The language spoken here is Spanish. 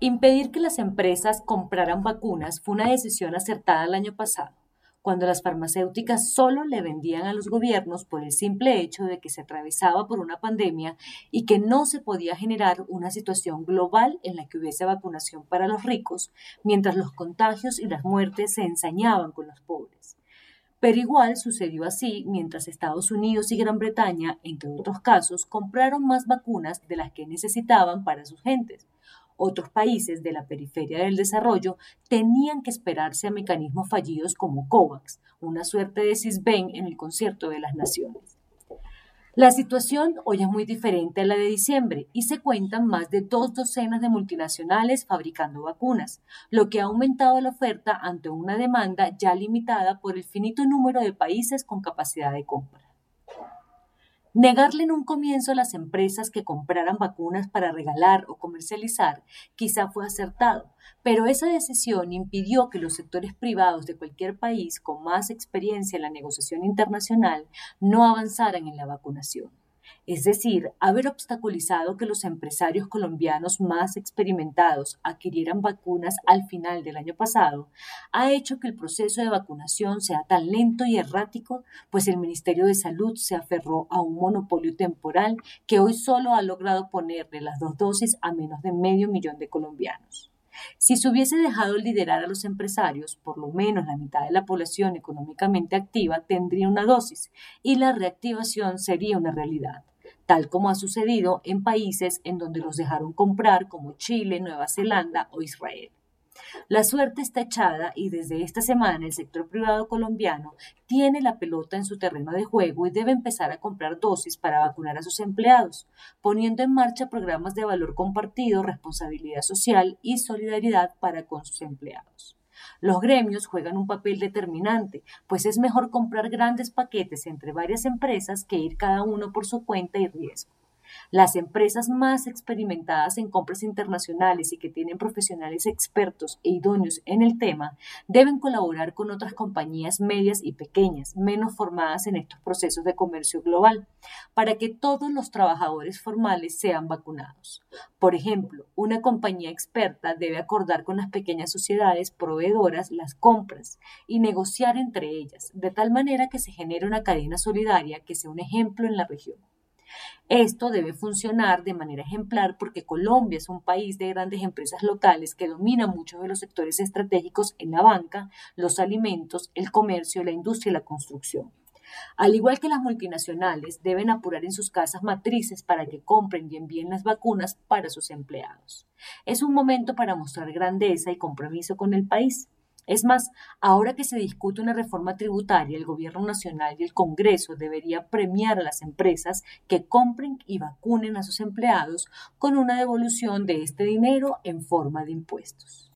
Impedir que las empresas compraran vacunas fue una decisión acertada el año pasado, cuando las farmacéuticas solo le vendían a los gobiernos por el simple hecho de que se atravesaba por una pandemia y que no se podía generar una situación global en la que hubiese vacunación para los ricos, mientras los contagios y las muertes se ensañaban con los pobres. Pero igual sucedió así mientras Estados Unidos y Gran Bretaña, entre otros casos, compraron más vacunas de las que necesitaban para sus gentes otros países de la periferia del desarrollo tenían que esperarse a mecanismos fallidos como COVAX, una suerte de CISBEN en el concierto de las naciones. La situación hoy es muy diferente a la de diciembre y se cuentan más de dos docenas de multinacionales fabricando vacunas, lo que ha aumentado la oferta ante una demanda ya limitada por el finito número de países con capacidad de compra. Negarle en un comienzo a las empresas que compraran vacunas para regalar o comercializar quizá fue acertado, pero esa decisión impidió que los sectores privados de cualquier país con más experiencia en la negociación internacional no avanzaran en la vacunación es decir, haber obstaculizado que los empresarios colombianos más experimentados adquirieran vacunas al final del año pasado, ha hecho que el proceso de vacunación sea tan lento y errático, pues el Ministerio de Salud se aferró a un monopolio temporal que hoy solo ha logrado ponerle las dos dosis a menos de medio millón de colombianos. Si se hubiese dejado liderar a los empresarios, por lo menos la mitad de la población económicamente activa tendría una dosis y la reactivación sería una realidad tal como ha sucedido en países en donde los dejaron comprar como Chile, Nueva Zelanda o Israel. La suerte está echada y desde esta semana el sector privado colombiano tiene la pelota en su terreno de juego y debe empezar a comprar dosis para vacunar a sus empleados, poniendo en marcha programas de valor compartido, responsabilidad social y solidaridad para con sus empleados. Los gremios juegan un papel determinante, pues es mejor comprar grandes paquetes entre varias empresas que ir cada uno por su cuenta y riesgo. Las empresas más experimentadas en compras internacionales y que tienen profesionales expertos e idóneos en el tema deben colaborar con otras compañías medias y pequeñas, menos formadas en estos procesos de comercio global, para que todos los trabajadores formales sean vacunados. Por ejemplo, una compañía experta debe acordar con las pequeñas sociedades proveedoras las compras y negociar entre ellas, de tal manera que se genere una cadena solidaria que sea un ejemplo en la región. Esto debe funcionar de manera ejemplar porque Colombia es un país de grandes empresas locales que dominan muchos de los sectores estratégicos en la banca, los alimentos, el comercio, la industria y la construcción. Al igual que las multinacionales, deben apurar en sus casas matrices para que compren y envíen las vacunas para sus empleados. Es un momento para mostrar grandeza y compromiso con el país. Es más, ahora que se discute una reforma tributaria, el Gobierno Nacional y el Congreso debería premiar a las empresas que compren y vacunen a sus empleados con una devolución de este dinero en forma de impuestos.